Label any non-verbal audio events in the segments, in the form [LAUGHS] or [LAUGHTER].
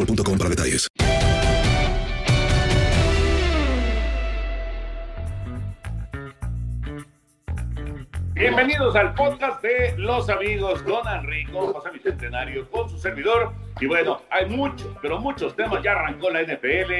boostmobile.com para detalles. Bienvenidos al podcast de Los Amigos Don Enrico, José Bicentenario, con su servidor. Y bueno, hay muchos, pero muchos temas. Ya arrancó la NFL,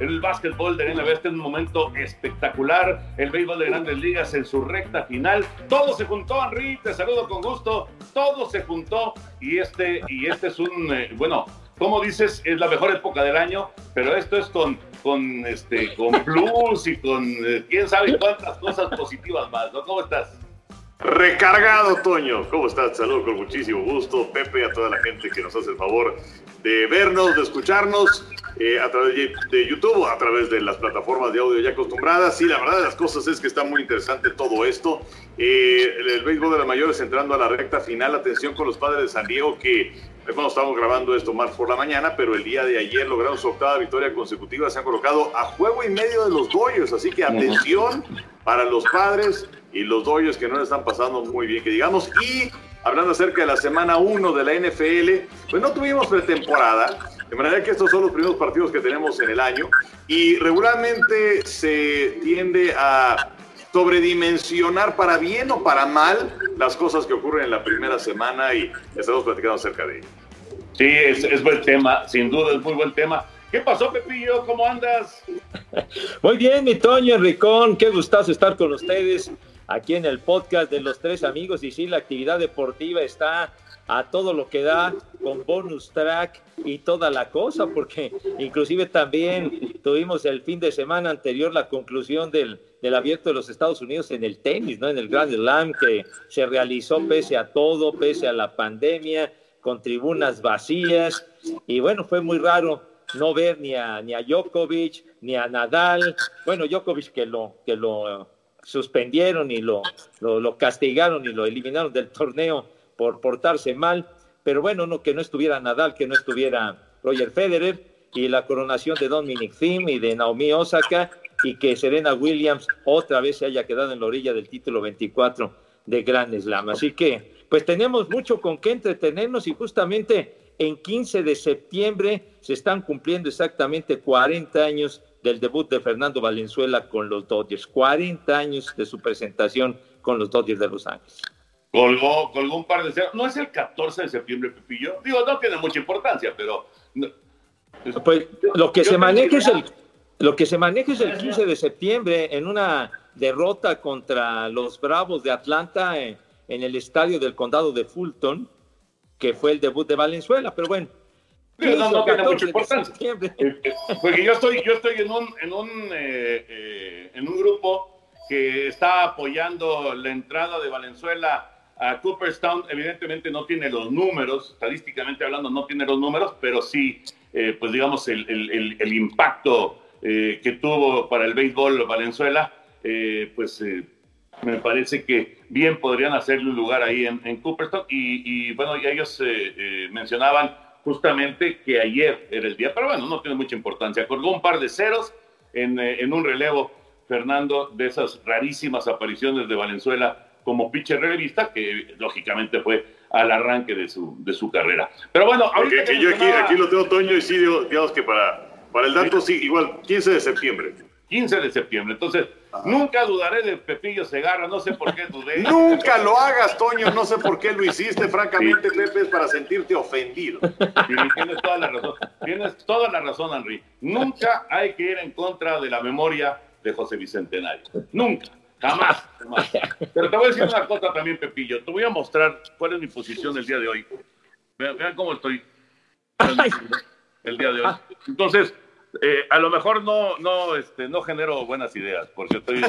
el básquetbol de la NBA está en un momento espectacular, el béisbol de grandes ligas en su recta final. Todo se juntó, Henry, te saludo con gusto. Todo se juntó y este, y este es un, eh, bueno, como dices, es la mejor época del año, pero esto es con, con, este, con [LAUGHS] plus y con eh, quién sabe cuántas cosas positivas más, ¿no? ¿Cómo estás? Recargado, Toño. ¿Cómo estás? Saludos con muchísimo gusto. Pepe, a toda la gente que nos hace el favor de vernos, de escucharnos eh, a través de, de YouTube, a través de las plataformas de audio ya acostumbradas. Sí, la verdad de las cosas es que está muy interesante todo esto. Eh, el, el béisbol de las mayores entrando a la recta final. Atención con los padres de San Diego que bueno, estamos grabando esto más por la mañana, pero el día de ayer lograron su octava victoria consecutiva. Se han colocado a juego y medio de los Dodgers, así que atención para los padres y los Dodgers que no le están pasando muy bien, que digamos. Y hablando acerca de la semana 1 de la NFL, pues no tuvimos pretemporada, de manera que estos son los primeros partidos que tenemos en el año y regularmente se tiende a sobredimensionar para bien o para mal las cosas que ocurren en la primera semana y estamos platicando acerca de ello. Sí, es, es buen tema, sin duda es muy buen tema. ¿Qué pasó, Pepillo? ¿Cómo andas? [LAUGHS] Muy bien, mi Toño Enricón, qué gustazo estar con ustedes aquí en el podcast de los tres amigos. Y sí, la actividad deportiva está a todo lo que da con bonus track y toda la cosa, porque inclusive también tuvimos el fin de semana anterior la conclusión del, del abierto de los Estados Unidos en el tenis, ¿no? En el Grand Slam que se realizó pese a todo, pese a la pandemia, con tribunas vacías. Y bueno, fue muy raro no ver ni a, ni a Djokovic, ni a Nadal. Bueno, Djokovic que lo, que lo suspendieron y lo, lo, lo castigaron y lo eliminaron del torneo por portarse mal, pero bueno, no, que no estuviera Nadal, que no estuviera Roger Federer, y la coronación de Dominic Thiem y de Naomi Osaka, y que Serena Williams otra vez se haya quedado en la orilla del título 24 de Grand Slam. Así que, pues tenemos mucho con qué entretenernos y justamente en 15 de septiembre se están cumpliendo exactamente 40 años del debut de Fernando Valenzuela con los Dodgers, 40 años de su presentación con los Dodgers de Los Ángeles. Colgó, colgó un par de ceros. No es el 14 de septiembre, Pepillo. Digo, no tiene mucha importancia, pero. Pues lo que se maneja es el. Lo que se maneja es el 15 de septiembre en una derrota contra los Bravos de Atlanta en, en el estadio del condado de Fulton, que fue el debut de Valenzuela. Pero bueno, no, no tiene mucha importancia. Eh, eh, porque yo estoy, yo estoy en un, en un, eh, en un grupo que está apoyando la entrada de Valenzuela a Cooperstown. Evidentemente no tiene los números, estadísticamente hablando no tiene los números, pero sí, pues digamos, el, el, el impacto que tuvo para el béisbol Valenzuela, pues me parece que bien podrían hacerle un lugar ahí en, en Cooperstown. Y, y, bueno, ya ellos mencionaban justamente que ayer era el día, pero bueno, no tiene mucha importancia. Colgó un par de ceros en, eh, en un relevo, Fernando, de esas rarísimas apariciones de Valenzuela como pitcher revista, que lógicamente fue al arranque de su, de su carrera. Pero bueno, ahorita que yo aquí, aquí, lo tengo, Toño, y sí, digamos que para, para el dato, sí, igual, 15 de septiembre. 15 de septiembre. Entonces, nunca dudaré de Pepillo Segarra, no sé por qué dudé. [LAUGHS] nunca lo hagas, Toño, no sé por qué lo hiciste, francamente, Pepe, es para sentirte ofendido. tienes toda la razón, tienes toda la razón, Henry. Nunca hay que ir en contra de la memoria de José Bicentenario. Nunca, jamás, jamás. Pero te voy a decir una cosa también, Pepillo. Te voy a mostrar cuál es mi posición el día de hoy. Vean, vean cómo estoy el día de hoy. Entonces, eh, a lo mejor no, no, este, no genero buenas ideas, porque estoy.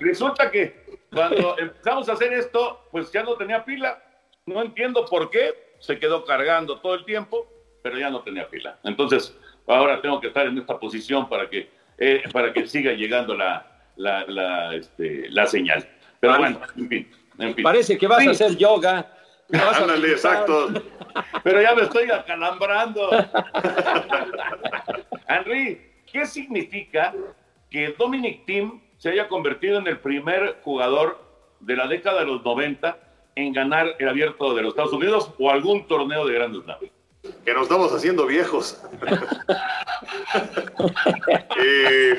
Resulta que cuando empezamos a hacer esto, pues ya no tenía pila. No entiendo por qué. Se quedó cargando todo el tiempo, pero ya no tenía pila. Entonces, ahora tengo que estar en esta posición para que, eh, para que siga llegando la, la, la, este, la señal. Pero bueno, en fin. En fin. Parece que vas a hacer yoga. Ándale, exacto. Pero ya me estoy acalambrando. [LAUGHS] Henry, ¿qué significa que Dominic Thiem se haya convertido en el primer jugador de la década de los 90 en ganar el abierto de los Estados Unidos o algún torneo de grandes Slam? Que nos estamos haciendo viejos. [LAUGHS] Eh,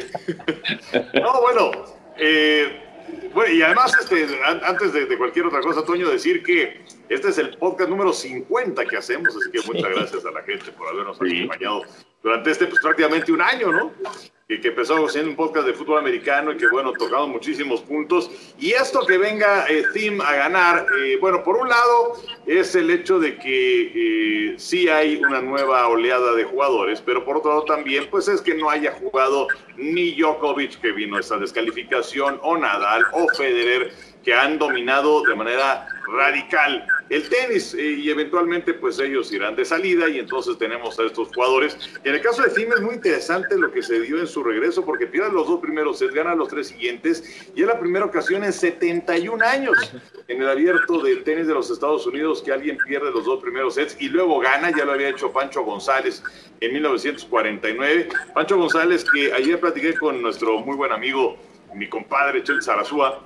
no, bueno, eh, bueno, y además, este, antes de, cualquier otra cosa, Toño, decir que este es el podcast número 50 que hacemos, así que muchas gracias a la gente por habernos acompañado durante este, pues prácticamente un año, ¿no? Que, que empezó siendo un podcast de fútbol americano y que, bueno, tocamos muchísimos puntos. Y esto que venga eh, Team a ganar, eh, bueno, por un lado es el hecho de que eh, sí hay una nueva oleada de jugadores, pero por otro lado también, pues es que no haya jugado ni Djokovic, que vino esta descalificación, o Nadal, o Federer, que han dominado de manera radical el tenis eh, y eventualmente pues ellos irán de salida y entonces tenemos a estos jugadores. En el caso de Tim es muy interesante lo que se dio en su regreso porque pierde los dos primeros sets, gana los tres siguientes y es la primera ocasión en 71 años en el abierto del tenis de los Estados Unidos que alguien pierde los dos primeros sets y luego gana, ya lo había hecho Pancho González en 1949. Pancho González que ayer platiqué con nuestro muy buen amigo, mi compadre Chel Sarazúa,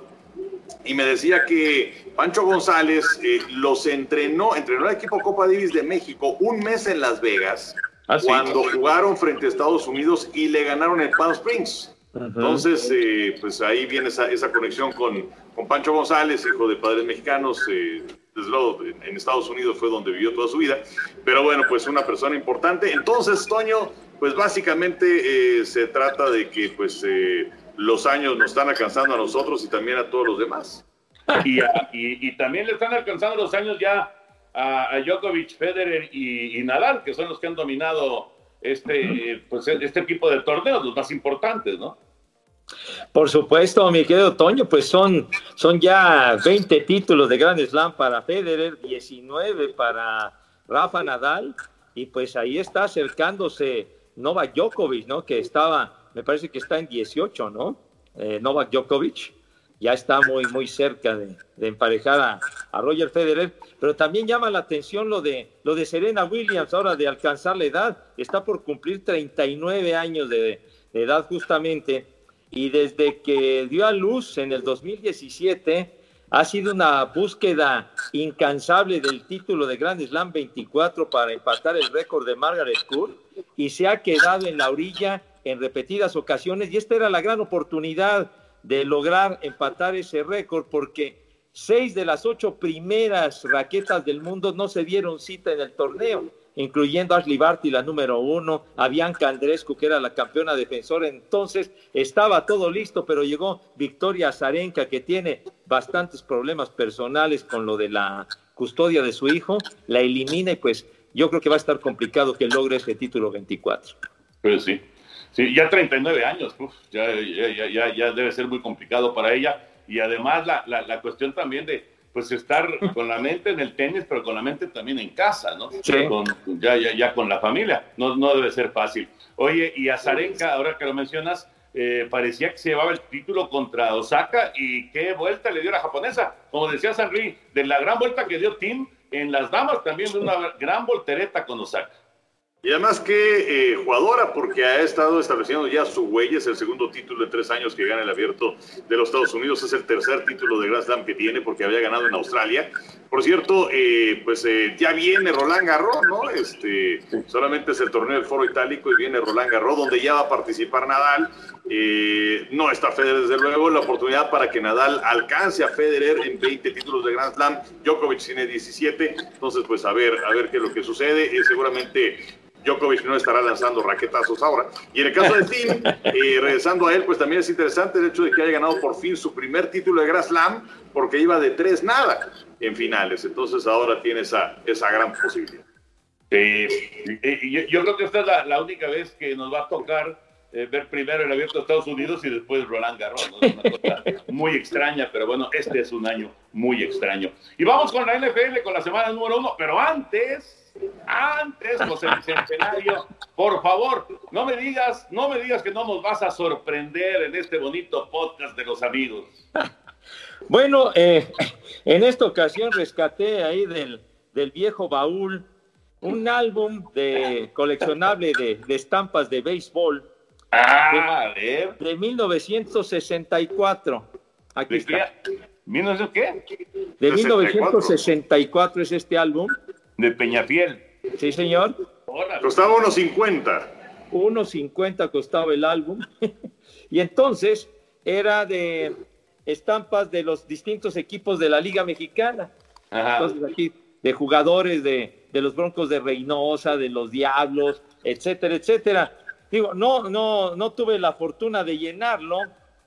y me decía que Pancho González eh, los entrenó, entrenó al equipo Copa Davis de México un mes en Las Vegas, ah, cuando jugaron frente a Estados Unidos y le ganaron en Palm Springs. Entonces, eh, pues ahí viene esa, esa conexión con, con, Pancho González, hijo de padres mexicanos. Eh, desde luego, en Estados Unidos fue donde vivió toda su vida. Pero bueno, pues una persona importante. Entonces, Toño, pues básicamente se trata de que, pues los años nos están alcanzando a nosotros y también a todos los demás. Y, y, también le están alcanzando los años ya a, Djokovic, Federer y, Nadal, que son los que han dominado este, pues, este tipo de torneos, los más importantes, ¿no? Por supuesto, mi querido Toño, pues son, son ya 20 títulos de Grand Slam para Federer, 19 para Rafa Nadal, y pues ahí está acercándose Novak Djokovic, ¿no? Que estaba me parece que está en 18, ¿no? Eh, Novak Djokovic ya está muy, muy cerca de, emparejar a, Roger Federer, pero también llama la atención lo de, lo de Serena Williams, ahora de alcanzar la edad, está por cumplir 39 años de, de edad justamente, y desde que dio a luz en el 2017, ha sido una búsqueda incansable del título de Grand Slam 24 para empatar el récord de Margaret Court y se ha quedado en la orilla en repetidas ocasiones y esta era la gran oportunidad de lograr empatar ese récord porque seis de las ocho primeras raquetas del mundo no se dieron cita en el torneo, incluyendo Ashley Barty, la número uno, a Bianca Andrescu, que era la campeona defensora. Entonces estaba todo listo, pero llegó Victoria Zarenka, que tiene bastantes problemas personales con lo de la custodia de su hijo, la elimina y pues yo creo que va a estar complicado que logre ese título 24. Pues sí, sí ya 39 años, ya, ya, ya, ya, debe ser muy complicado para ella. Y además la, la, la, cuestión también de pues estar [LAUGHS] con la mente en el tenis, pero con la mente también en casa, ¿no? Sí. Con, ya, ya, ya con la familia, no, no debe ser fácil. Oye, y a Zarenka, ahora que lo mencionas, eh, parecía que se llevaba el título contra Osaka y qué vuelta le dio la japonesa. Como decía Sanri, de la gran vuelta que dio Tim en las damas, también de una gran voltereta con Osaka. Y además que eh, jugadora, porque ha estado estableciendo ya su huella, es el segundo título en tres años que gana el abierto de los Estados Unidos, es el tercer título de Grand Slam que tiene porque había ganado en Australia. Por cierto, eh, pues eh, ya viene Roland Garros, ¿no? Este, solamente es el torneo del Foro Itálico y viene Roland Garros, donde ya va a participar Nadal. No está Federer, desde luego, la oportunidad para que Nadal alcance a Federer en 20 títulos de Grand Slam. Djokovic tiene 17, entonces pues a ver, a ver qué es lo que sucede. seguramente Djokovic no estará lanzando raquetazos ahora. Y en el caso de Tim, eh, regresando a él, pues también es interesante el hecho de que haya ganado por fin su primer título de Grand porque iba de tres nada en finales. Entonces ahora tiene esa, esa gran posibilidad. Eh, yo, yo, creo que esta es la, la, única vez que nos va a tocar eh, ver primero el abierto de Estados Unidos y después Roland Garros. ¿no? Es una cosa [LAUGHS] muy extraña, pero bueno, este es un año muy extraño. Y vamos con la NFL, con la semana número uno, pero antes antes, José Bicentenario, por favor, no me digas, no me digas que no nos vas a sorprender en este bonito podcast de los amigos. [LAUGHS] Bueno, eh, en esta ocasión rescaté ahí del, del, viejo baúl un álbum de coleccionable de, de estampas de béisbol. Ah, a ver. De 1964. Aquí ¿De está. qué? ¿1900 qué? De 1964 es este álbum. De Peñafiel. Sí, señor. Costaba unos 50. Unos 50 costaba el álbum. [LAUGHS] y entonces era de estampas de los distintos equipos de la Liga Mexicana. Ajá. Entonces aquí de jugadores de, de, los Broncos de Reynosa, de los Diablos, etcétera, etcétera. Digo, no, no, no tuve la fortuna de llenarlo,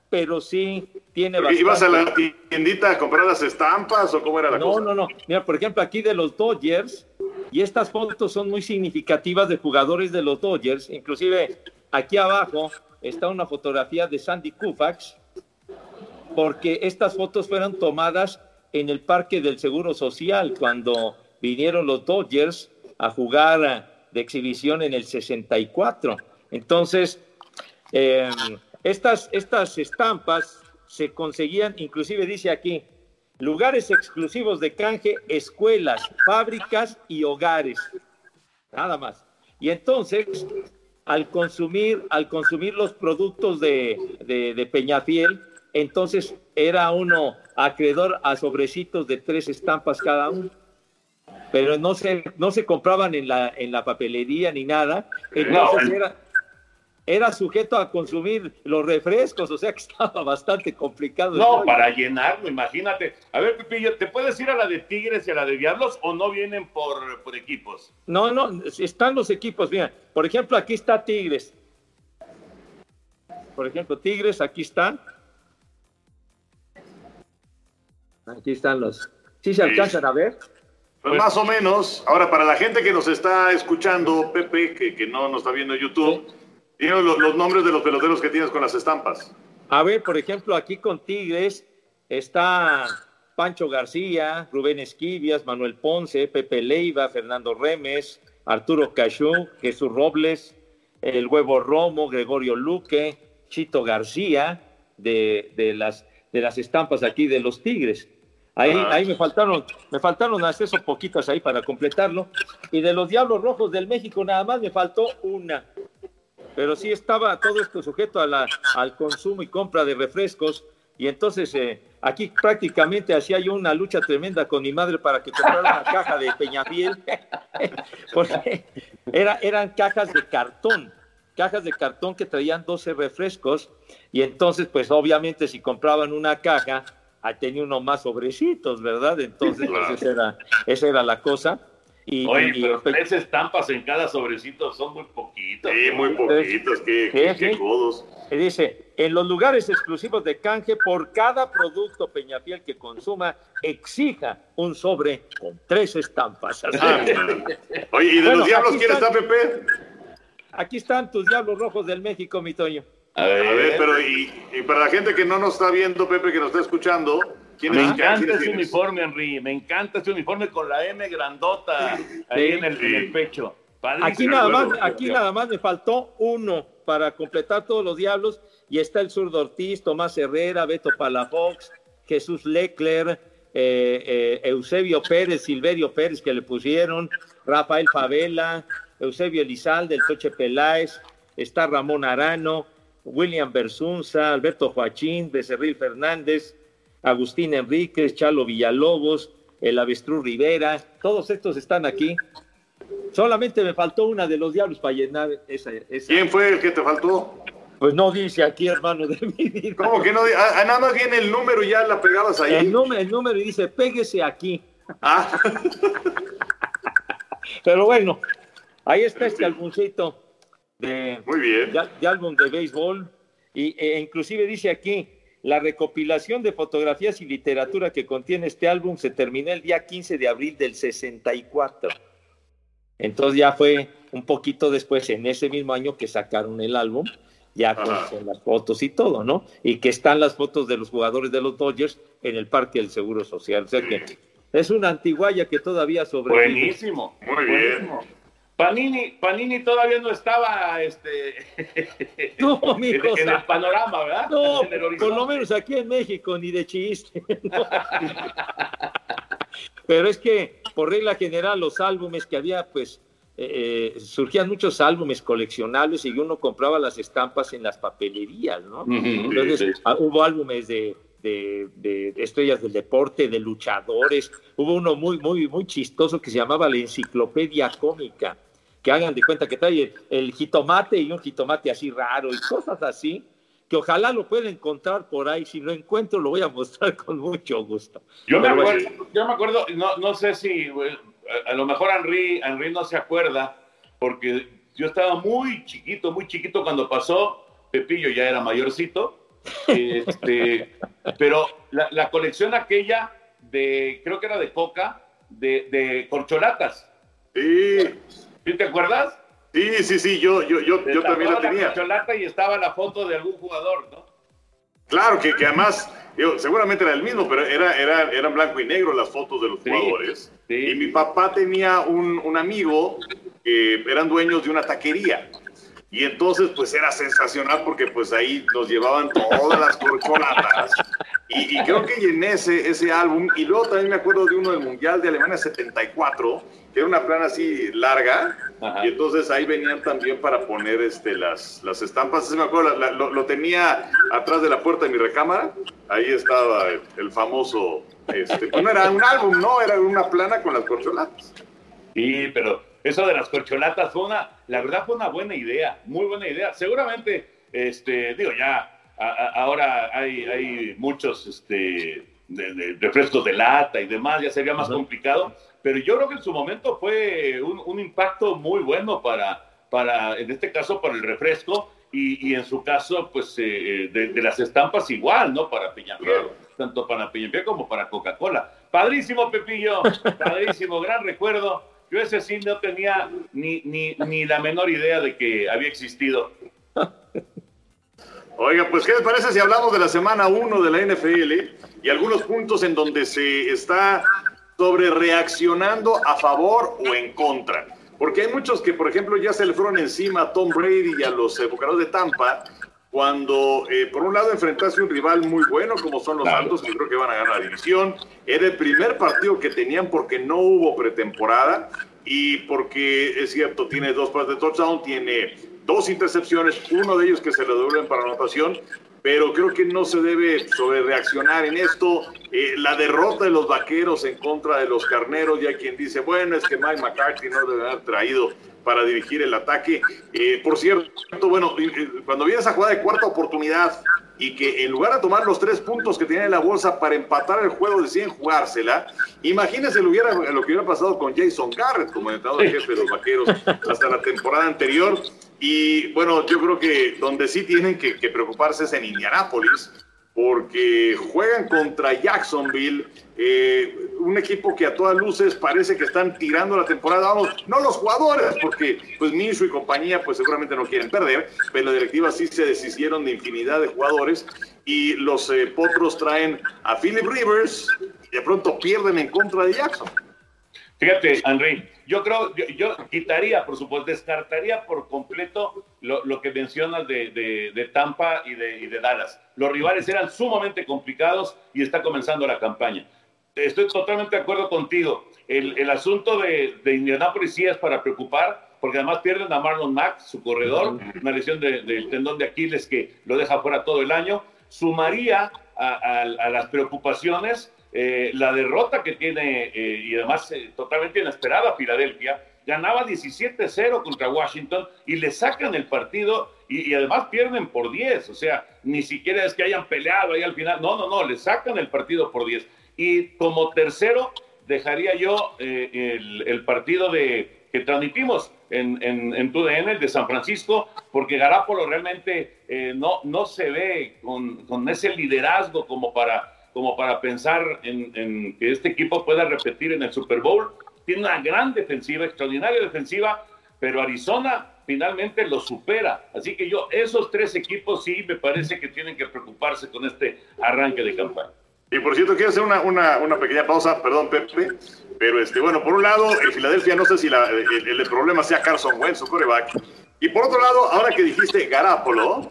pero sí tiene bastante. ¿Ibas a la tiendita a comprar las estampas o cómo era la no, cosa? No, no, no. Mira, por ejemplo, aquí de los Dodgers, y estas fotos son muy significativas de jugadores de los Dodgers. Inclusive aquí abajo está una fotografía de Sandy Koufax, porque estas fotos fueron tomadas en el Parque del Seguro Social cuando vinieron los Dodgers a jugar de exhibición en el 64. Entonces, eh, estas, estas estampas se conseguían, inclusive dice aquí, lugares exclusivos de canje, escuelas, fábricas y hogares. Nada más. Y entonces, al consumir, al consumir los productos de, de, de Peñafiel, entonces era uno acreedor a sobrecitos de tres estampas cada uno. Pero no se, no se compraban en la, en la papelería ni nada. Entonces No, era, era sujeto a consumir los refrescos, o sea que [LAUGHS] estaba bastante complicado. No, para llenarlo, imagínate. A ver, Pipillo, ¿te puedes ir a la de Tigres y a la de Diablos o no vienen por, por equipos? No, no, están los equipos, mira, por ejemplo, aquí está Tigres. Por ejemplo, Tigres, aquí están. Aquí están los. ¿Sí se alcanzan a ver? Pues más o menos. Ahora, para la gente que nos está escuchando, Pepe, que, que no nos está viendo en YouTube, dinos los, los nombres de los peloteros que tienes con las estampas. A ver, por ejemplo, aquí con Tigres está Pancho García, Rubén Esquivias, Manuel Ponce, Pepe Leiva, Fernando Remes, Arturo Cachú, Jesús Robles, el Huevo Romo, Gregorio Luque, Chito García, de, de las, de las estampas aquí de los Tigres. Ahí, Ah. ahí me faltaron, me faltaron acceso poquitas ahí para completarlo. Y de los Diablos Rojos del México nada más me faltó una. Pero sí estaba todo esto sujeto a la, al consumo y compra de refrescos. Y entonces eh, aquí prácticamente hacía yo una lucha tremenda con mi madre para que comprara una caja de Peñafiel. [LAUGHS] Porque era, eran cajas de cartón, cajas de cartón que traían 12 refrescos. Y entonces, pues obviamente si compraban una caja, tenía uno más sobrecitos, ¿verdad? Entonces, pues, esa, era, esa era la cosa. Y, Oye, y- pero y- tres estampas en cada sobrecito son muy poquitos. Sí, muy poquitos, qué, qué, sí. qué codos. Y dice, en los lugares exclusivos de canje, por cada producto Peñafiel que consuma, exija un sobre con tres estampas. Ah, Oye, ¿y de Bueno, los diablos quién está, Pepe? Aquí están tus diablos rojos del México, mi Toño. A A ver, pero y, y para la gente que no nos está viendo, Pepe, que nos está escuchando, ¿quién me es? encanta ese tienes? uniforme, Henry. Me encanta ese uniforme con la M grandota ahí en, el, en el pecho. Padrísimo. Aquí nada más, aquí nada más me faltó uno para completar todos los diablos y está el zurdo Ortiz, Tomás Herrera, Beto Palafox, Jesús Leclerc, eh, eh, Eusebio Pérez, Silverio Pérez que le pusieron, Rafael Favela, Eusebio Elizalde, el Toche Peláez, está Ramón Arano, William Bersunza, Alberto Joachín, Becerril Fernández, Agustín Enríquez, Chalo Villalobos, el Avestruz Rivera, todos estos están aquí. Solamente me faltó una de los diablos para llenar esa. esa. ¿Quién fue el que te faltó? Pues no dice aquí, hermano de mi vida. ¿Cómo que no? Ah, ah, nada más viene el número y ya la pegabas ahí. El número, el número y dice, péguese aquí. Ah, [LAUGHS] Pero bueno, ahí está este álbumcito de, muy bien. de, de álbum de béisbol. Y, e inclusive dice aquí, la recopilación de fotografías y literatura que contiene este álbum se terminó el día 15 de abril del 64. Entonces ya fue un poquito después, en ese mismo año, que sacaron el álbum, ya con, las fotos y todo, ¿no? Y que están las fotos de los jugadores de los Dodgers en el Parque del Seguro Social. O sea que es una antiguaya que todavía sobrevive. Buenísimo. Muy bien. buenísimo. Panini, Panini todavía no estaba este, [LAUGHS] No, o en el panorama, ¿verdad? No, por lo menos aquí en México, ni de chiste. ¿no? [LAUGHS] Pero es que, por regla general, los álbumes que había, pues, eh, eh, surgían muchos álbumes coleccionables y uno compraba las estampas en las papelerías, ¿no? Entonces, sí, sí. ah, hubo álbumes de- de- de estrellas del deporte, de luchadores. Hubo uno muy, muy, muy chistoso que se llamaba la Enciclopedia Cómica, que hagan de cuenta que trae el, el jitomate y un jitomate así raro y cosas así, que ojalá lo pueda encontrar por ahí. Si lo encuentro, lo voy a mostrar [LAUGHS] con mucho gusto. Yo me bueno, acuerdo, yo me acuerdo, no, no sé si, a, a lo mejor Henry, Henry no se acuerda, porque yo estaba muy chiquito, muy chiquito cuando pasó, Pepillo ya era mayorcito, este, [LAUGHS] pero la, la colección aquella de, creo que era de coca, de, de corcholatas. Sí, ¿Sí te acuerdas? sí, sí, sí, yo, yo, yo, yo también la tenía. corcholata y estaba la foto de algún jugador, ¿no? Claro, que, que además, digo, seguramente era el mismo, pero era, era, eran blanco y negro las fotos de los Sí, jugadores. sí. Y mi papá tenía un, un amigo que eran dueños de una taquería. Y entonces, pues era sensacional porque pues ahí nos llevaban todas las corcholatas. Y, y creo que llené ese, ese álbum. Y luego también me acuerdo de uno del Mundial de Alemania 74, que era una plana así larga. Ajá. Y entonces ahí venían también para poner este, las, las estampas. Ese me acuerdo, la- la- lo, lo tenía atrás de la puerta de mi recámara. Ahí estaba el, el famoso. Este, pues no era un álbum, no, era una plana con las corcholatas. Sí, pero eso de las corcholatas fue una, la verdad fue una buena idea, muy buena idea. Seguramente, este, digo, ya a- a- ahora hay, hay muchos este, de, de- refrescos de lata y demás, ya sería más complicado, pero yo creo que en su momento fue un, un impacto muy bueno para, para, en este caso, para el refresco y, y en su caso, pues, eh, de, de las estampas igual, ¿no? Para Peñafiel, tanto para Peñafiel como para Coca-Cola. Padrísimo, Pepillo, padrísimo, gran recuerdo. Yo ese sí no tenía ni, ni, ni la menor idea de que había existido. Oiga, pues, ¿qué les parece si hablamos de la semana 1 de la NFL y algunos puntos en donde se está sobre reaccionando a favor o en contra? Porque hay muchos que, por ejemplo, ya se le fueron encima a Tom Brady y a los eh, de Tampa cuando, eh, por un lado, enfrentase un rival muy bueno como son los Santos, que creo que van a ganar la división. Era el primer partido que tenían porque no hubo pretemporada y porque, es cierto, tiene dos pases de touchdown, tiene dos intercepciones, uno de ellos que se le devuelven para anotación, pero creo que no se debe sobre reaccionar en esto. Eh, la derrota de los vaqueros en contra de los carneros, ya quien dice, bueno, es que Mike McCarthy no debe haber traído para dirigir el ataque. Eh, por cierto, bueno, cuando viene esa jugada de cuarta oportunidad, y que en lugar de tomar los tres puntos que tenía en la bolsa para empatar el juego deciden jugársela, imagínense lo, hubiera, lo que hubiera pasado con Jason Garrett como entrenador jefe de los vaqueros hasta la temporada anterior. Y bueno, yo creo que donde sí tienen que, preocuparse es en Indianápolis, porque juegan contra Jacksonville, eh, un equipo que a todas luces parece que están tirando la temporada, vamos, no los jugadores, porque pues Minshew y compañía pues seguramente no quieren perder, pero la directiva sí se deshicieron de infinidad de jugadores y los eh, potros traen a Philip Rivers y de pronto pierden en contra de Jackson. Fíjate, Henry, yo creo, yo, quitaría, por supuesto, descartaría por completo lo, que mencionas de, Tampa y de, y de, Dallas. Los rivales eran sumamente complicados y está comenzando la campaña. Estoy totalmente de acuerdo contigo. El, asunto de, de Indianapolis sí es para preocupar, porque además pierden a Marlon Mack, su corredor, una lesión del tendón de Aquiles que lo deja fuera todo el año. Sumaría a, las preocupaciones eh, la derrota que tiene, eh, y además eh, totalmente inesperada, Filadelfia. Ganaba 17-0 contra Washington y le sacan el partido y, además pierden por 10. O sea, ni siquiera es que hayan peleado ahí al final. No, no, no, le sacan el partido por 10. Y como tercero, dejaría yo eh, el, partido de, que transmitimos en, en, en el de San Francisco, porque Garapolo realmente no, no se ve con, con, ese liderazgo como para, como para pensar en, que este equipo pueda repetir en el Super Bowl. Tiene una gran defensiva, extraordinaria defensiva, pero Arizona finalmente lo supera. Así que yo, esos tres equipos sí me parece que tienen que preocuparse con este arranque de campaña. Y por cierto, quiero hacer una, una, una, pequeña pausa, perdón, Pepe, pero este, bueno, por un lado, en Filadelfia no sé si la, el, el, problema sea Carson Wentz, su coreback, y por otro lado, ahora que dijiste Garapolo,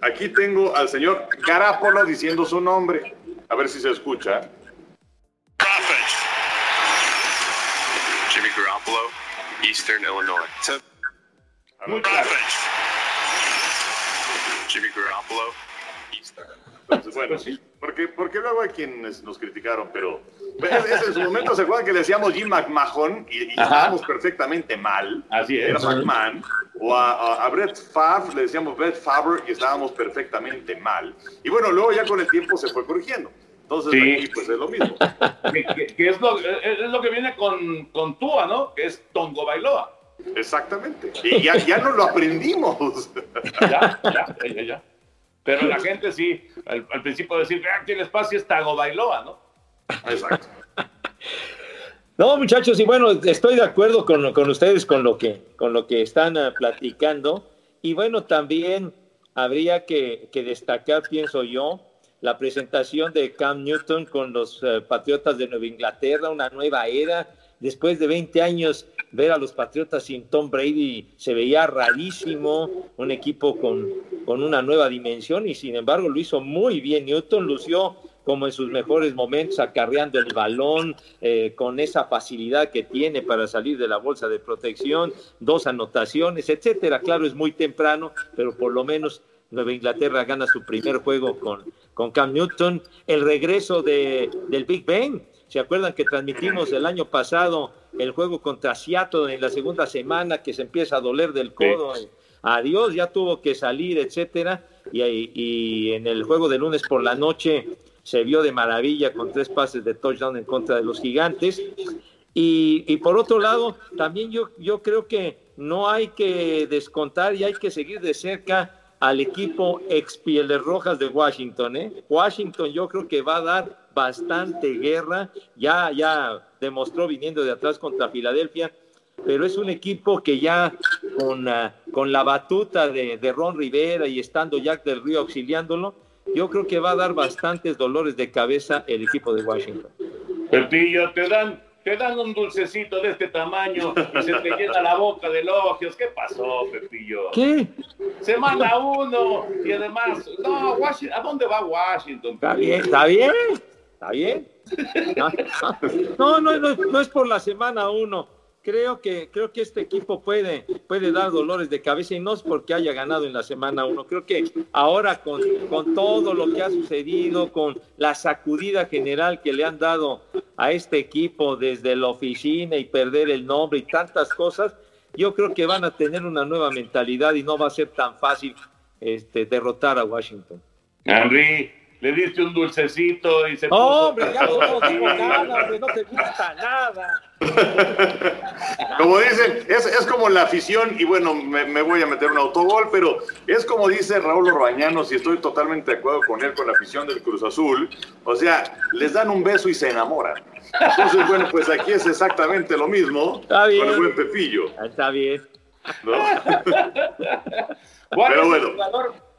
aquí tengo al señor Garapolo diciendo su nombre, a ver si se escucha. Jimmy Garoppolo, Eastern Illinois. Muy claro. Jimmy Garoppolo, Eastern. Entonces, bueno, sí. Porque, porque luego hay quienes nos criticaron, pero en su momento se acuerdan que le decíamos Jim McMahon y, y estábamos perfectamente mal. Así es. Era McMahon. O a, a, Brett Favre le decíamos Brett Favre y estábamos perfectamente mal. Y bueno, luego ya con el tiempo se fue corrigiendo. Entonces, sí. aquí, pues es lo mismo. que, que, que es, lo, es, lo, que viene con, con Tua, ¿no? Que es Tongo Bailoa. Exactamente. Y ya, ya nos lo aprendimos. ya, ya, ya, ya. Pero la [LAUGHS] gente sí, al, al principio decir, vean tiene espacio es Tago Bailoa, ¿no? Exacto. [LAUGHS] No, muchachos, y bueno, estoy de acuerdo con, con ustedes con lo que, con lo que están uh, platicando. Y bueno, también habría que, que, destacar, pienso yo, la presentación de Cam Newton con los uh, Patriotas de Nueva Inglaterra, una nueva era. Después de 20 años, ver a los Patriotas sin Tom Brady se veía rarísimo, un equipo con, con una nueva dimensión y sin embargo lo hizo muy bien. Newton lució como en sus mejores momentos, acarreando el balón, eh, con esa facilidad que tiene para salir de la bolsa de protección, dos anotaciones, etcétera. Claro, es muy temprano, pero por lo menos Nueva Inglaterra gana su primer juego con, con Cam Newton. El regreso de, del Big Ben. ¿Se acuerdan que transmitimos el año pasado el juego contra Seattle en la segunda semana que se empieza a doler del codo? Sí. Adiós, ya tuvo que salir, etcétera. Y, y en el juego de lunes por la noche se vio de maravilla con tres pases de touchdown en contra de los gigantes. Y, y, por otro lado, también yo, yo creo que no hay que descontar y hay que seguir de cerca al equipo ex Pieles Rojas de Washington. ¿eh? Washington yo creo que va a dar bastante guerra, ya, ya demostró viniendo de atrás contra Filadelfia, pero es un equipo que ya con, uh, con la batuta de, de Ron Rivera y estando Jack del Río auxiliándolo, yo creo que va a dar bastantes dolores de cabeza el equipo de Washington. Pepillo, te dan, te dan un dulcecito de este tamaño y se te llena la boca de elogios. ¿Qué pasó, Pepillo? ¿Qué? Semana uno y además, no, Washington, ¿a dónde va Washington? Está bien, está bien, está bien. [LAUGHS] No, no, no, no es por la semana uno creo que, creo que este equipo puede, puede dar dolores de cabeza y no es porque haya ganado en la semana uno. Creo que ahora con, con todo lo que ha sucedido, con la sacudida general que le han dado a este equipo desde la oficina y perder el nombre y tantas cosas, yo creo que van a tener una nueva mentalidad y no va a ser tan fácil este, derrotar a Washington. Henry, le diste un dulcecito y se puso... Hombre, ya no digo nada, hombre, no te gusta nada. Como dicen, es, es como la afición, y bueno, me, me voy a meter un autogol, pero es como dice Raúl Orbañanos, y estoy totalmente de acuerdo con él, con la afición del Cruz Azul. O sea, les dan un beso y se enamoran. Entonces, bueno, pues aquí es exactamente lo mismo Está bien. con el buen Pepillo. Está bien. ¿no? ¿Cuál, [LAUGHS] Pero es bueno.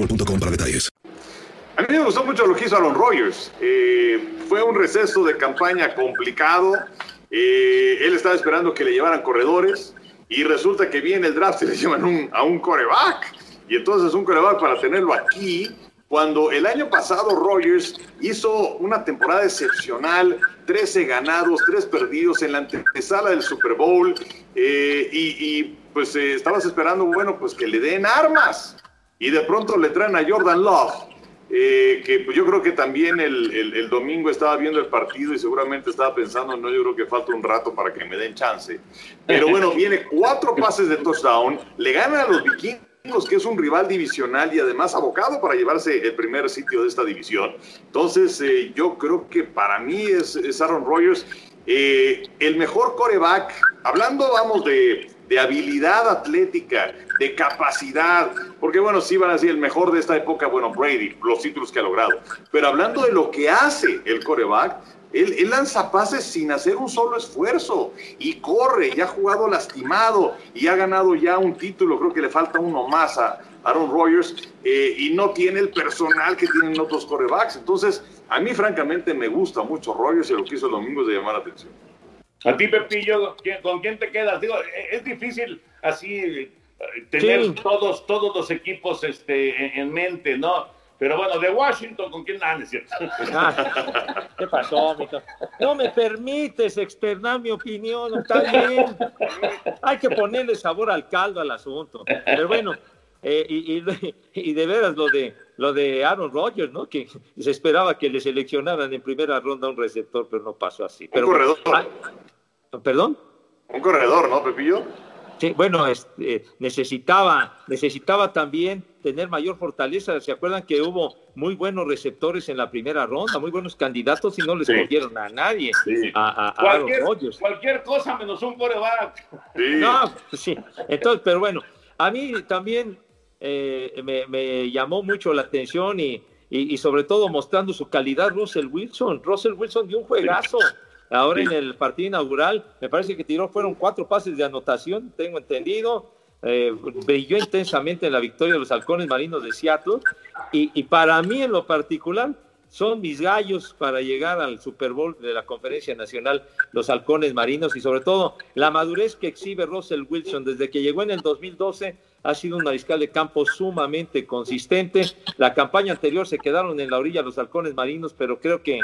boostmobile.com para detalles. A mí me gustó mucho lo que hizo Aaron Rodgers. Eh, fue un receso de campaña complicado. Eh, él estaba esperando que le llevaran corredores y resulta que viene el draft y le [LAUGHS] llevan un- a un coreback. Y entonces un coreback para tenerlo aquí, cuando el año pasado Rodgers hizo una temporada excepcional, 13 ganados, 3 perdidos en la antesala del Super Bowl, eh, y, y, pues eh, estabas esperando, bueno, pues que le den armas. Y de pronto le traen a Jordan Love, eh, que pues yo creo que también el, el- el domingo estaba viendo el partido y seguramente estaba pensando, no, yo creo que falta un rato para que me den chance. Pero bueno, [LAUGHS] viene cuatro pases de touchdown, le ganan a los vikingos, que es un rival divisional y además abocado para llevarse el primer sitio de esta división. Entonces, eh, yo creo que para mí es, es Aaron Rodgers eh, el mejor coreback, hablando, vamos, de, de habilidad atlética, de capacidad, porque bueno, sí van a decir el mejor de esta época, bueno, Brady, los títulos que ha logrado, pero hablando de lo que hace el coreback, él, lanza pases sin hacer un solo esfuerzo y corre, y ha jugado lastimado y ha ganado ya un título, creo que le falta uno más a Aaron Rodgers eh, y no tiene el personal que tienen otros corebacks. Entonces, a mí francamente me gusta mucho Rodgers y lo que hizo el domingo es de llamar la atención. A ti, Pepillo, ¿quién- ¿con quién te quedas? Digo, e- es difícil así eh, tener Sí. todos, todos los equipos este, en, en mente, ¿no? Pero bueno, de Washington, ¿con quién Ah, es cierto? [LAUGHS] Ah, ¿Qué pasó, mijo? No me permites externar mi opinión, está bien. Hay que ponerle sabor al caldo al asunto. Pero bueno, eh, y, y- y de veras lo de lo de Aaron Rodgers, ¿no? Que [LAUGHS] se esperaba que le seleccionaran en primera ronda un receptor, pero no pasó así. Pero, un corredor. Ah, ¿Perdón? Un corredor, ¿no, Pepillo? Sí, bueno, este, necesitaba, necesitaba también tener mayor fortaleza. ¿Se acuerdan que hubo muy buenos receptores en la primera ronda, muy buenos candidatos y no les Sí. cogieron a nadie? Sí. A, a- a Aaron Cualquier, Rodgers. cualquier cosa menos un coreback. No, pues sí. Entonces, pero bueno, a mí también eh, me, me llamó mucho la atención y, y- y sobre todo mostrando su calidad Russell Wilson. Russell Wilson dio un juegazo. Ahora en el partido inaugural, me parece que tiró, fueron cuatro pases de anotación, tengo entendido. eh, brilló intensamente en la victoria de los halcones marinos de Seattle y, y para mí en lo particular son mis gallos para llegar al Super Bowl de la Conferencia Nacional, los halcones marinos y sobre todo la madurez que exhibe Russell Wilson desde que llegó en el 2012 ha sido un mariscal de campo sumamente consistente. La campaña anterior se quedaron en la orilla los halcones marinos, pero creo que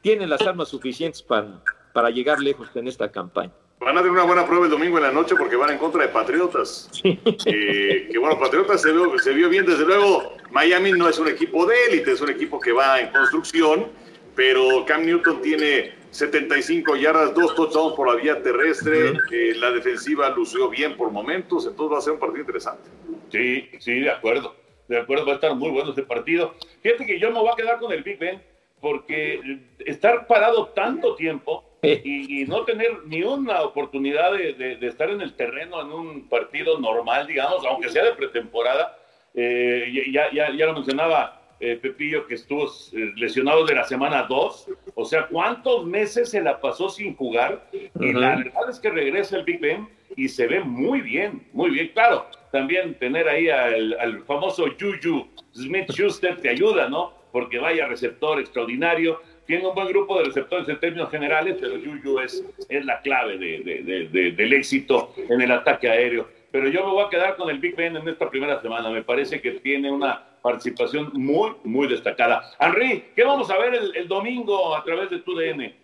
tienen las armas suficientes para, para llegar lejos en esta campaña. Van a tener una buena prueba el domingo en la noche porque van en contra de Patriotas. Eh, que bueno, Patriotas se vio, se vio bien, desde luego. Miami no es un equipo de élite, es un equipo que va en construcción, pero Cam Newton tiene 75 yardas, dos touchdowns por la vía terrestre. eh, la defensiva lució bien por momentos, entonces va a ser un partido interesante. Sí, sí, de acuerdo. De acuerdo, va a estar muy bueno este partido. Fíjate que yo me voy a quedar con el Big Ben porque estar parado tanto tiempo y, y no tener ni una oportunidad de, de- de estar en el terreno en un partido normal, digamos, aunque sea de pretemporada, eh, ya, ya, ya lo mencionaba eh, Pepillo que estuvo eh, lesionado de la semana 2, o sea, ¿cuántos meses se la pasó sin jugar? Y la verdad es que regresa el Big Ben y se ve muy bien, muy bien. Claro, también tener ahí al, al famoso Juju Smith Schuster te ayuda, ¿no? Porque vaya receptor extraordinario. Tiene un buen grupo de receptores en términos generales, pero Juju es, es la clave de- de- de- de- del éxito en el ataque aéreo. Pero yo me voy a quedar con el Big Ben en esta primera semana. Me parece que tiene una participación muy, muy destacada. Henry, ¿qué vamos a ver el, el domingo a través de tu DN?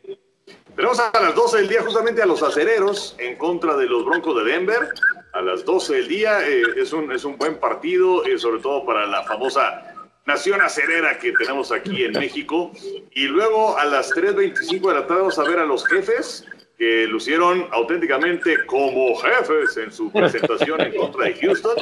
Tenemos a las 12 del día justamente a los acereros en contra de los Broncos de Denver. A las 12 del día eh, es, un, es un buen partido, eh, sobre todo para la famosa nación acerera que tenemos aquí en México. Y luego a las 3.25 de la tarde vamos a ver a los jefes que lucieron auténticamente como jefes en su presentación en contra de Houston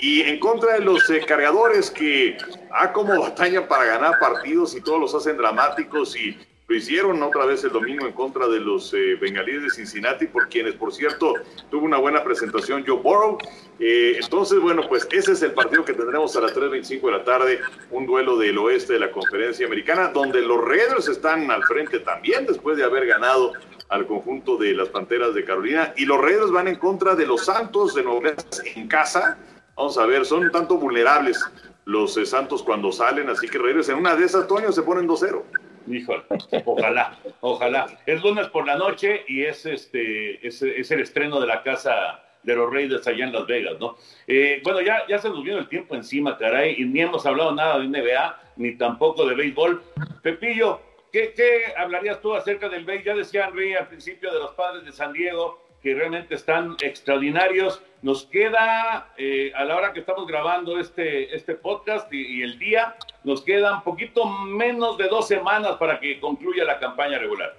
y en contra de los eh, cargadores que ha como batalla para ganar partidos y todos los hacen dramáticos y lo hicieron otra vez el domingo en contra de los eh, bengalíes de Cincinnati, por quienes, por cierto, tuvo una buena presentación Joe Burrow. Eh, entonces, bueno, pues ese es el partido que tendremos a las 3.25 de la tarde, un duelo del oeste de la conferencia americana, donde los Raiders están al frente también después de haber ganado al conjunto de las Panteras de Carolina. Y los Raiders van en contra de los Santos de Nueva en casa. Vamos a ver, son tanto vulnerables los eh, Santos cuando salen, así que Raiders en una de esas, Toño, se ponen 2-0. Híjole, ojalá, ojalá. Es lunes por la noche y es este es, es el estreno de la casa de los Raiders allá en Las Vegas, ¿no? Eh, bueno, ya, ya se nos vino el tiempo encima, caray, y ni hemos hablado nada de NBA, ni tampoco de béisbol. Pepillo, ¿qué, qué hablarías tú acerca del béisbol? Ya decía Henry al principio de los padres de San Diego, que realmente están extraordinarios. Nos queda, eh, a la hora que estamos grabando este, este podcast y, y el día, nos quedan poquito menos de dos semanas para que concluya la campaña regular.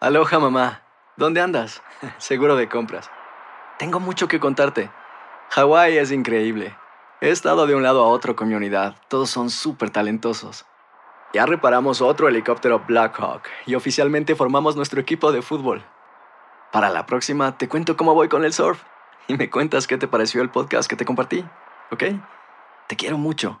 Aloha mamá, ¿dónde andas? [LAUGHS] Seguro de compras. Tengo mucho que contarte. Hawái es increíble. He estado de un lado a otro con mi unidad. Todos son súper talentosos. Ya reparamos otro helicóptero Blackhawk y oficialmente formamos nuestro equipo de fútbol. Para la próxima te cuento cómo voy con el surf y me cuentas qué te pareció el podcast que te compartí, ¿ok? Te quiero mucho.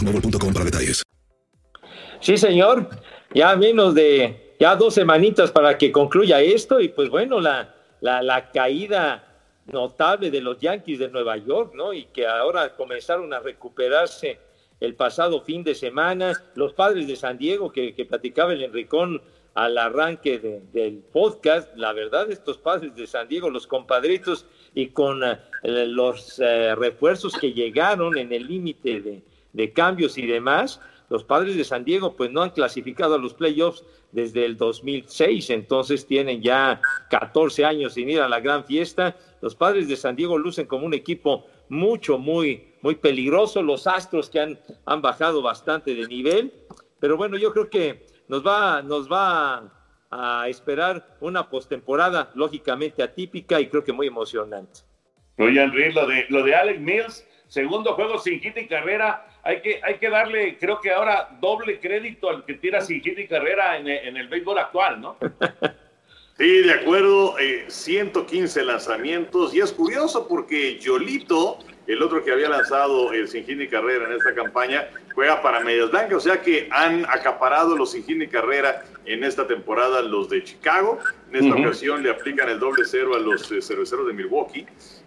boostmobile.com para detalles. Sí, señor. Ya menos de, ya dos semanitas para que concluya esto y pues bueno, la, la, la caída notable de los Yankees de Nueva York, ¿no? Y que ahora comenzaron a recuperarse el pasado fin de semana. Los padres de San Diego que, que platicaba el Enricón al arranque de, del podcast, la verdad, estos padres de San Diego, los compadritos, y con uh, los uh, refuerzos que llegaron en el límite de, de cambios y demás, los padres de San Diego pues no han clasificado a los playoffs desde el 2006, entonces tienen ya 14 años sin ir a la gran fiesta. Los padres de San Diego lucen como un equipo mucho, muy, muy peligroso. Los Astros que han, han bajado bastante de nivel, pero bueno, yo creo que nos va, nos va a esperar una postemporada lógicamente atípica y creo que muy emocionante. Oye, lo de, lo de Alex Mills, segundo juego sin hit y carrera, hay que, hay que darle, creo que ahora, doble crédito al que tira sin hit y carrera en, en el béisbol actual, ¿no? [LAUGHS] Sí, de acuerdo, eh, 115 lanzamientos y es curioso porque Yolito, el otro que había lanzado el sin hit y carrera en esta campaña, juega para Medias Blancas, o sea que han acaparado los sin hit y carrera en esta temporada los de Chicago. En esta ocasión le aplican el doble cero a los eh, cerveceros de Milwaukee.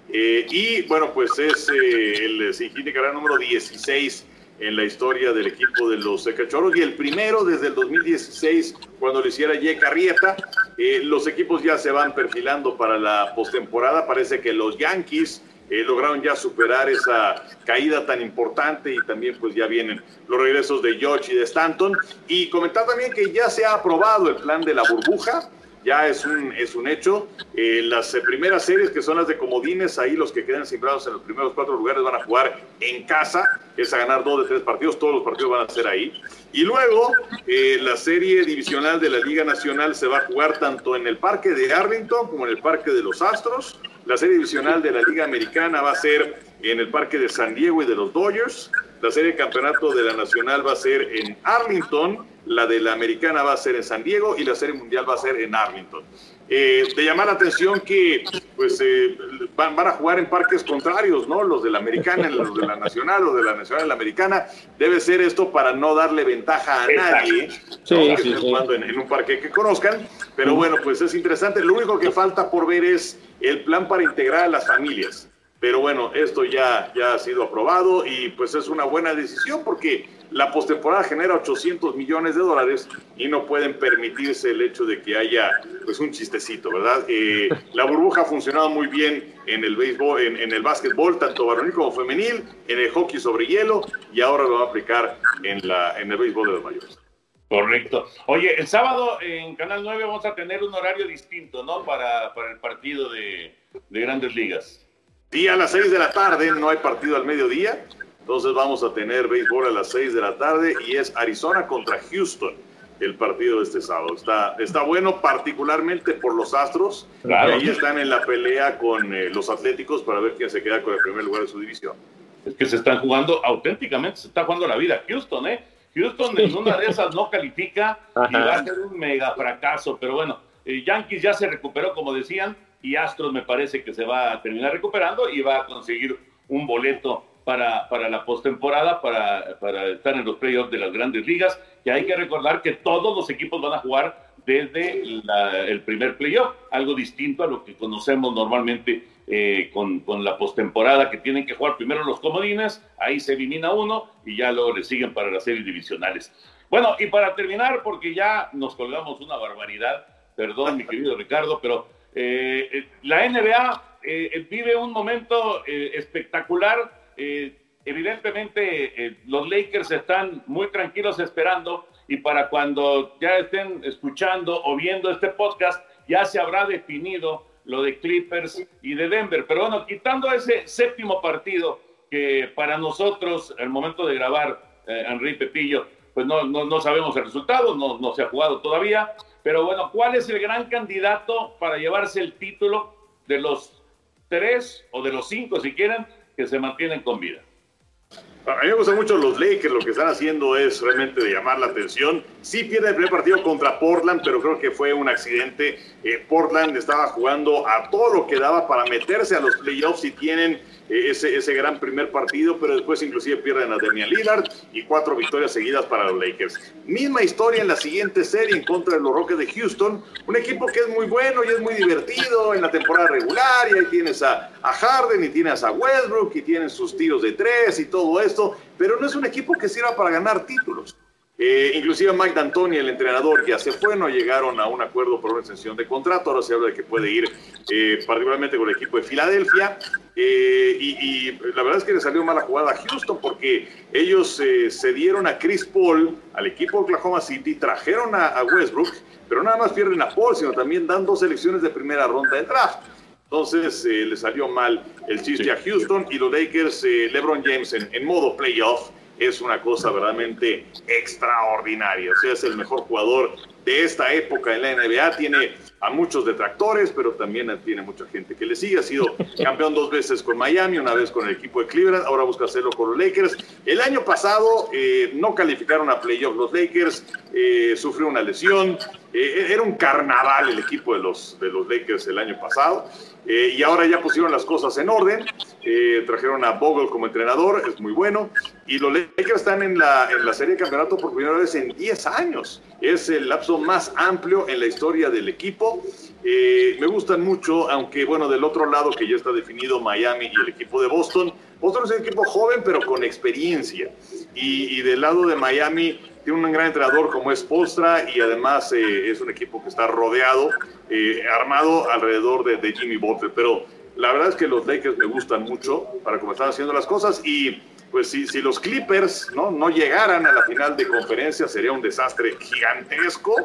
Eh, y bueno, pues es eh, el carrera número 16 en la historia del equipo de los Cachorros y el primero desde el 2016 cuando lo hiciera Jay Carrieta. Eh, los equipos ya se van perfilando para la postemporada. Parece que los Yankees eh, lograron ya superar esa caída tan importante y también pues ya vienen los regresos de George y de Stanton. Y comentar también que ya se ha aprobado el plan de la burbuja ya es un, es un hecho. Eh, las primeras series, que son las de comodines, ahí los que quedan sembrados en los primeros cuatro lugares van a jugar en casa, es a ganar dos de tres partidos, todos los partidos van a ser ahí. Y luego, eh, la serie divisional de la Liga Nacional se va a jugar tanto en el Parque de Arlington como en el Parque de los Astros. La serie divisional de la Liga Americana va a ser en el Parque de San Diego y de los Dodgers. La serie de campeonato de la Nacional va a ser en Arlington, la de la Americana va a ser en San Diego y la serie mundial va a ser en Arlington. Eh, de llamar la atención que pues eh, van, van a jugar en parques contrarios, ¿no? Los de la Americana, los de la Nacional, los de la Nacional la Americana. Debe ser esto para no darle ventaja a nadie, Sí, sí, jugando en, en un parque que conozcan. Pero bueno, pues es interesante. Lo único que falta por ver es el plan para integrar a las familias. Pero bueno, esto ya, ya ha sido aprobado y pues es una buena decisión porque la postemporada genera 800 millones de dólares y no pueden permitirse el hecho de que haya pues un chistecito, ¿verdad? Eh, [LAUGHS] la burbuja ha funcionado muy bien en el béisbol, en, en el básquetbol, tanto varonil como femenil, en el hockey sobre hielo y ahora lo va a aplicar en, la, en el béisbol de los mayores. Correcto. Oye, el sábado en Canal 9 vamos a tener un horario distinto, ¿no? Para, para el partido de, de Grandes Ligas. Y a las 6 de la tarde no hay partido al mediodía, entonces vamos a tener béisbol a las 6 de la tarde y es Arizona contra Houston el partido de este sábado. Está, está bueno particularmente por los Astros, Claro. que ahí están en la pelea con eh, los Atléticos para ver quién se queda con el primer lugar de su división. Es que se están jugando auténticamente, se está jugando la vida. Houston, ¿eh? Houston en una de esas no califica y va a ser un mega fracaso, pero bueno, eh, Yankees ya se recuperó, como decían, y Astros me parece que se va a terminar recuperando y va a conseguir un boleto para, para la postemporada, para, para estar en los playoffs de las grandes ligas, que hay que recordar que todos los equipos van a jugar desde el primer playoff, algo distinto a lo que conocemos normalmente eh, con, con la postemporada, que tienen que jugar primero los comodines, ahí se elimina uno y ya luego le siguen para las series divisionales. Bueno, y para terminar, porque ya nos colgamos una barbaridad, perdón mi querido Ricardo, pero eh, eh, la NBA eh, vive un momento espectacular. evidentemente, los Lakers están muy tranquilos esperando y para cuando ya estén escuchando o viendo este podcast, ya se habrá definido lo de Clippers y de Denver. Pero bueno, quitando ese séptimo partido que para nosotros, al momento de grabar, Henry Pepillo, pues no, no, sabemos el resultado, no se ha jugado todavía, pero bueno, ¿cuál es el gran candidato para llevarse el título de los tres o de los cinco, si quieren, que se mantienen con vida? A mí me gustan mucho los Lakers, lo que están haciendo es realmente de llamar la atención. Sí pierde el primer partido contra Portland, pero creo que fue un accidente. Eh, Portland estaba jugando a todo lo que daba para meterse a los playoffs y tienen eh, ese, ese gran primer partido, pero después inclusive pierden a Damian Lillard y cuatro victorias seguidas para los Lakers. Misma historia en la siguiente serie en contra de los Rockets de Houston, un equipo que es muy bueno y es muy divertido en la temporada regular y ahí tienes a, a Harden y tienes a Westbrook y tienes sus tiros de tres y todo pero no es un equipo que sirva para ganar títulos. Eh, inclusive Mike D'Antoni, el entrenador, ya se fue, no llegaron a un acuerdo por una extensión de contrato, ahora se habla de que puede ir eh, particularmente con el equipo de Filadelfia, eh, y, la verdad es que le salió mala jugada a Houston porque ellos se dieron a Chris Paul, al equipo Oklahoma City, trajeron a, a, Westbrook, pero nada más pierden a Paul, sino también dan dos selecciones de primera ronda de draft. Entonces le salió mal el chiste a Houston y los Lakers, LeBron James en, en modo playoff, es una cosa verdaderamente extraordinaria. O sea, es el mejor jugador de esta época en la NBA. Tiene a muchos detractores, pero también tiene mucha gente que le sigue. Ha sido [LAUGHS] campeón dos veces con Miami, una vez con el equipo de Cleveland, ahora busca hacerlo con los Lakers. El año pasado eh, no calificaron a playoff los Lakers, eh, sufrió una lesión. Eh, era un carnaval el equipo de los, de los Lakers el año pasado. Eh, y ahora ya pusieron las cosas en orden. Eh, trajeron a Bogle como entrenador, es muy bueno. Y los Lakers están en la, en la serie de campeonato por primera vez en 10 años. Es el lapso más amplio en la historia del equipo. Eh, me gustan mucho, aunque bueno, del otro lado que ya está definido Miami y el equipo de Boston. Boston es un equipo joven pero con experiencia. Y, del lado de Miami tiene un gran entrenador como es Postra y además eh, es un equipo que está rodeado, eh, armado alrededor de, de, Jimmy Butler. Pero la verdad es que los Lakers me gustan mucho para cómo están haciendo las cosas y pues si, si los Clippers ¿no? no llegaran a la final de conferencia sería un desastre gigantesco.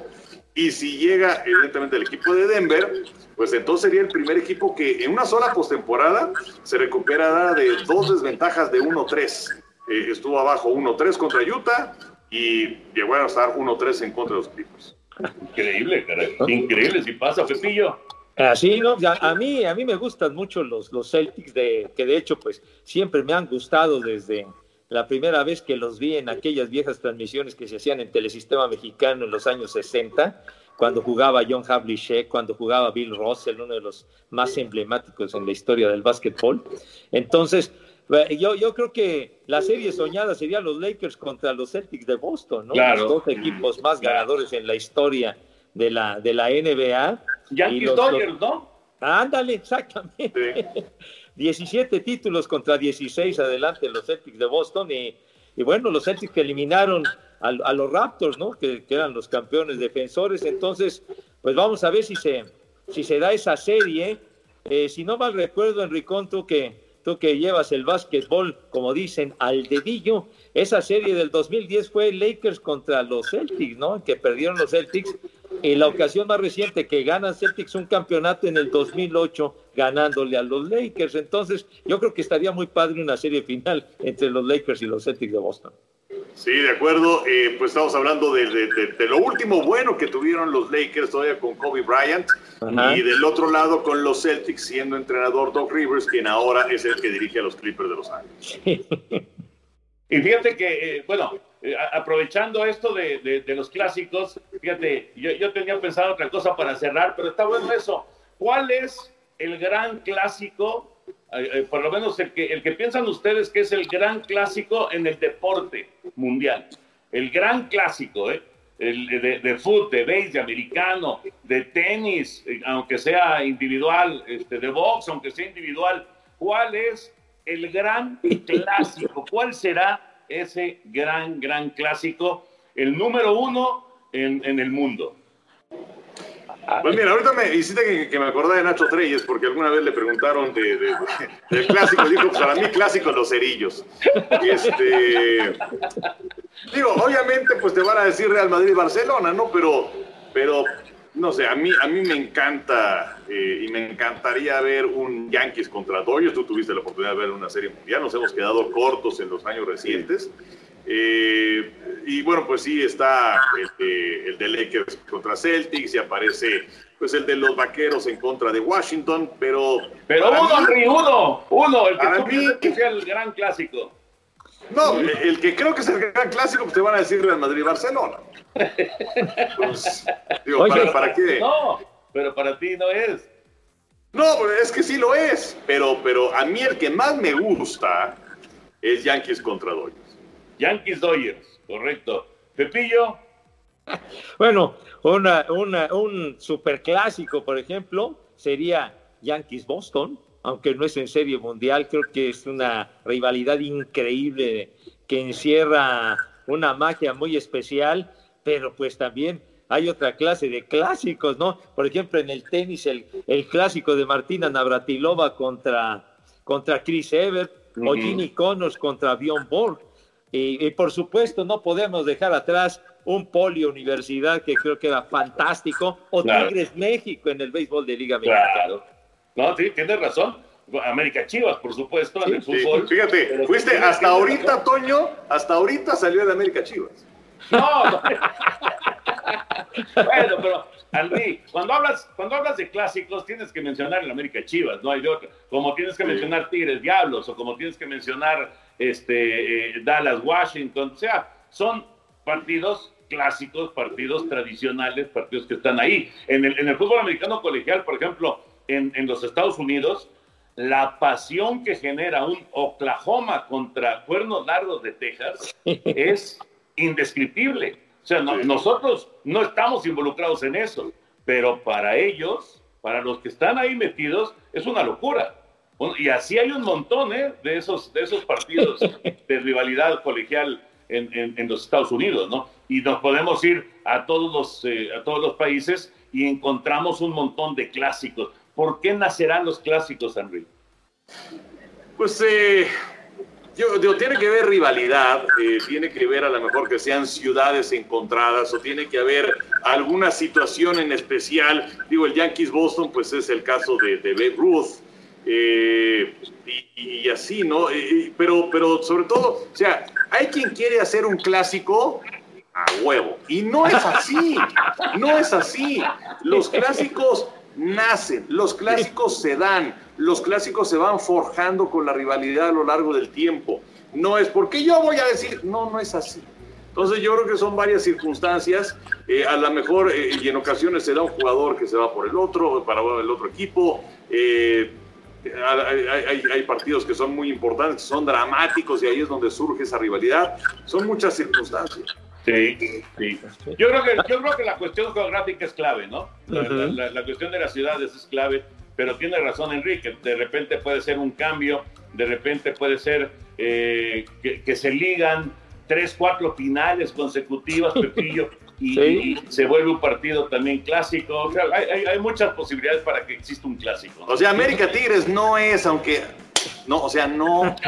Y si llega evidentemente el equipo de Denver, pues entonces sería el primer equipo que en una sola postemporada se recuperará de dos desventajas de 1-3. Eh, estuvo abajo 1-3 contra Utah, y llegó a estar 1-3 en contra de los Clippers. Increíble, caray. Increíble si pasa, Pepillo. Así, ¿no? A, mí, a mí me gustan mucho los, los Celtics, de, que de hecho, pues siempre me han gustado desde la primera vez que los vi en aquellas viejas transmisiones que se hacían en Telesistema Mexicano en los años 60, cuando jugaba John Havlicek, cuando jugaba Bill Russell, uno de los más emblemáticos en la historia del básquetbol. Entonces, yo, yo creo que la serie soñada sería los Lakers contra los Celtics de Boston, ¿no? Claro. Los dos equipos más ganadores en la historia de la, de la NBA. Yankees Dodgers, ¿no? Ándale, exactamente. Sí. [LAUGHS] 17 títulos contra 16 adelante los Celtics de Boston y, y bueno, los Celtics que eliminaron a, a los Raptors, ¿no? Que, que, eran los campeones defensores. Entonces, pues vamos a ver si se, si se da esa serie. Eh, si no mal recuerdo, Enricón, tú que tú que llevas el básquetbol, como dicen, al dedillo, esa serie del 2010 fue Lakers contra los Celtics, ¿no? Que perdieron los Celtics. Y la ocasión más reciente que ganan Celtics un campeonato en el 2008 ganándole a los Lakers. Entonces, yo creo que estaría muy padre una serie final entre los Lakers y los Celtics de Boston. Sí, de acuerdo. Eh, pues estamos hablando de, de, de, de, lo último bueno que tuvieron los Lakers todavía con Kobe Bryant. Ajá. Y del otro lado con los Celtics siendo entrenador Doc Rivers, quien ahora es el que dirige a los Clippers de Los Ángeles. y fíjate que, eh, bueno, eh, aprovechando esto de, los clásicos, fíjate, yo, yo tenía pensado otra cosa para cerrar, pero está bueno eso. ¿Cuál es el gran clásico por lo menos el que, el que piensan ustedes que es el gran clásico en el deporte mundial. El gran clásico, ¿eh? El, de, de fútbol, de base, de americano, de tenis, eh, aunque sea individual, este, de box, aunque sea individual. ¿Cuál es el gran clásico? ¿Cuál será ese gran, gran clásico? El número uno en, en el mundo. Pues mira, ahorita me hiciste que, que me acordé de Nacho Treyes, porque alguna vez le preguntaron de, de, de, del clásico. Dijo, pues para mí clásico los cerillos. Este, digo, obviamente, pues te van a decir Real Madrid-Barcelona, ¿no? Pero, pero no sé, a mí, a mí me encanta eh, y me encantaría ver un Yankees contra Dodgers. Tú tuviste la oportunidad de ver una serie mundial, nos hemos quedado cortos en los años recientes. Eh, y bueno, pues sí, está el de, el de Lakers contra Celtics y aparece pues el de los Vaqueros en contra de Washington, pero... Pero uno, mí- Henry, uno, uno, el que Para tú mí- que sea el gran clásico. No, el que creo que es el gran clásico, pues te van a decir Real Madrid y Barcelona. Pues, digo, Oye, ¿para, para qué? No, pero para ti no es. No, es que sí lo es, pero, pero a mí el que más me gusta es Yankees contra Dodgers. Yankees Dodgers, correcto. Pepillo, [LAUGHS] Bueno, una, una, un superclásico, por ejemplo, sería Yankees-Boston, aunque no es en serie mundial, creo que es una rivalidad increíble que encierra una magia muy especial, pero pues también hay otra clase de clásicos, ¿no? Por ejemplo, en el tenis, el, el clásico de Martina Navratilova contra, contra Chris Evert, o. Ginny Connors contra Bjorn Borg. Y, y por supuesto, no podemos dejar atrás un Polio Universidad que creo que era fantástico, o Claro. Tigres México en el béisbol de Liga Mexicana. claro. No, sí, tienes razón. América Chivas, por supuesto, en el Sí, fútbol. fíjate, Pero fuiste hasta ahorita. Toño, hasta ahorita salió de América Chivas. No, no. [LAUGHS] bueno, pero Henry, cuando hablas, cuando hablas de clásicos, tienes que mencionar el América Chivas, no hay de otra. Como tienes que mencionar Tigres Diablos, o como tienes que mencionar este, eh, Dallas Washington. O sea, son partidos clásicos, partidos tradicionales, partidos que están ahí. En el, en el fútbol americano colegial, por ejemplo, en, en los Estados Unidos, la pasión que genera un Oklahoma contra Cuernos Largos de Texas es indescriptible. O sea, no- nosotros no estamos involucrados en eso, pero para ellos, para los que están ahí metidos, es una locura. Y así hay un montón ¿eh? de, esos, de esos partidos [LAUGHS] de rivalidad colegial en, en- en los Estados Unidos, ¿no? Y nos podemos ir a todos, los, eh, a todos los países y encontramos un montón de clásicos. ¿Por qué nacerán los clásicos, Henry? Pues eh, tiene que ver rivalidad, eh, tiene que ver a lo mejor que sean ciudades encontradas o tiene que haber alguna situación en especial. Digo, el Yankees Boston, pues es el caso de, de Babe Ruth. eh, y, así, ¿no? Eh, pero, pero sobre todo, o sea, hay quien quiere hacer un clásico a huevo. Y no es así, no es así. Los clásicos nacen, los clásicos se dan, los clásicos se van forjando con la rivalidad a lo largo del tiempo. No es porque yo voy a decir, no, no es así. Entonces yo creo que son varias circunstancias, eh, a lo mejor eh, y en ocasiones se da un jugador que se va por el otro, para el otro equipo. eh, hay, hay- partidos que son muy importantes, son dramáticos y ahí es donde surge esa rivalidad. Son muchas circunstancias. Sí, sí. Yo creo que, yo creo que la cuestión geográfica es clave, ¿no? La, cuestión de las ciudades es clave, pero tiene razón Enrique, de repente puede ser un cambio, de repente puede ser eh, que, que se ligan tres, cuatro finales consecutivas, Pepillo, [LAUGHS] y, Sí. y se vuelve un partido también clásico. O sea, hay, hay- hay muchas posibilidades para que exista un clásico. ¿no? O sea, América Tigres no es, aunque. No, o sea, no. [LAUGHS]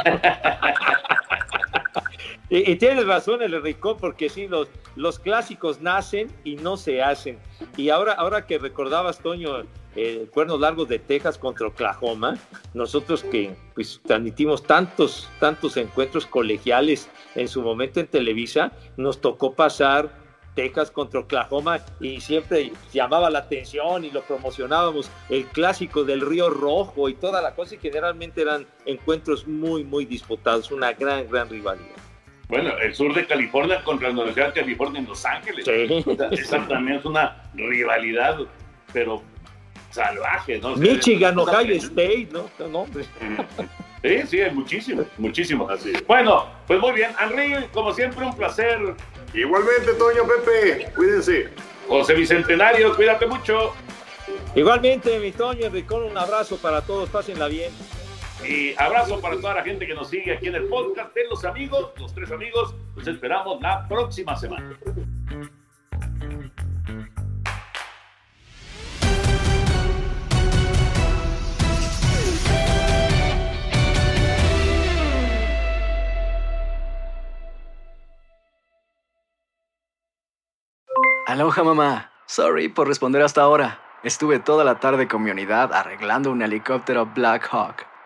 Y, y tienes razón, el Enrico, porque sí, los, los clásicos nacen y no se hacen. Y ahora, ahora que recordabas, Toño, el Cuernos Largos de Texas contra Oklahoma, nosotros que pues, transmitimos tantos, tantos encuentros colegiales en su momento en Televisa, nos tocó pasar Texas contra Oklahoma y siempre llamaba la atención y lo promocionábamos, el clásico del Río Rojo y toda la cosa, y generalmente eran encuentros muy, muy disputados, una gran, gran rivalidad. Bueno, el sur de California contra la Universidad de California en Los Ángeles. Sí. O sea, esa también es una rivalidad, pero salvaje, ¿no? O sea, Michigan, Ohio State, ¿no? No, hombre. Sí, sí, hay muchísimo, muchísimo. Bueno, pues muy bien, Henry, como siempre, un placer. Igualmente, Toño Pepe, cuídense. José Bicentenario, cuídate mucho. Igualmente, mi Toño, Enricón, un abrazo para todos, pásenla bien. Y abrazo para toda la gente que nos sigue aquí en el podcast de los amigos, los tres amigos. Los esperamos la próxima semana. Aloha mamá. Sorry por responder hasta ahora. Estuve toda la tarde con mi unidad arreglando un helicóptero Black Hawk.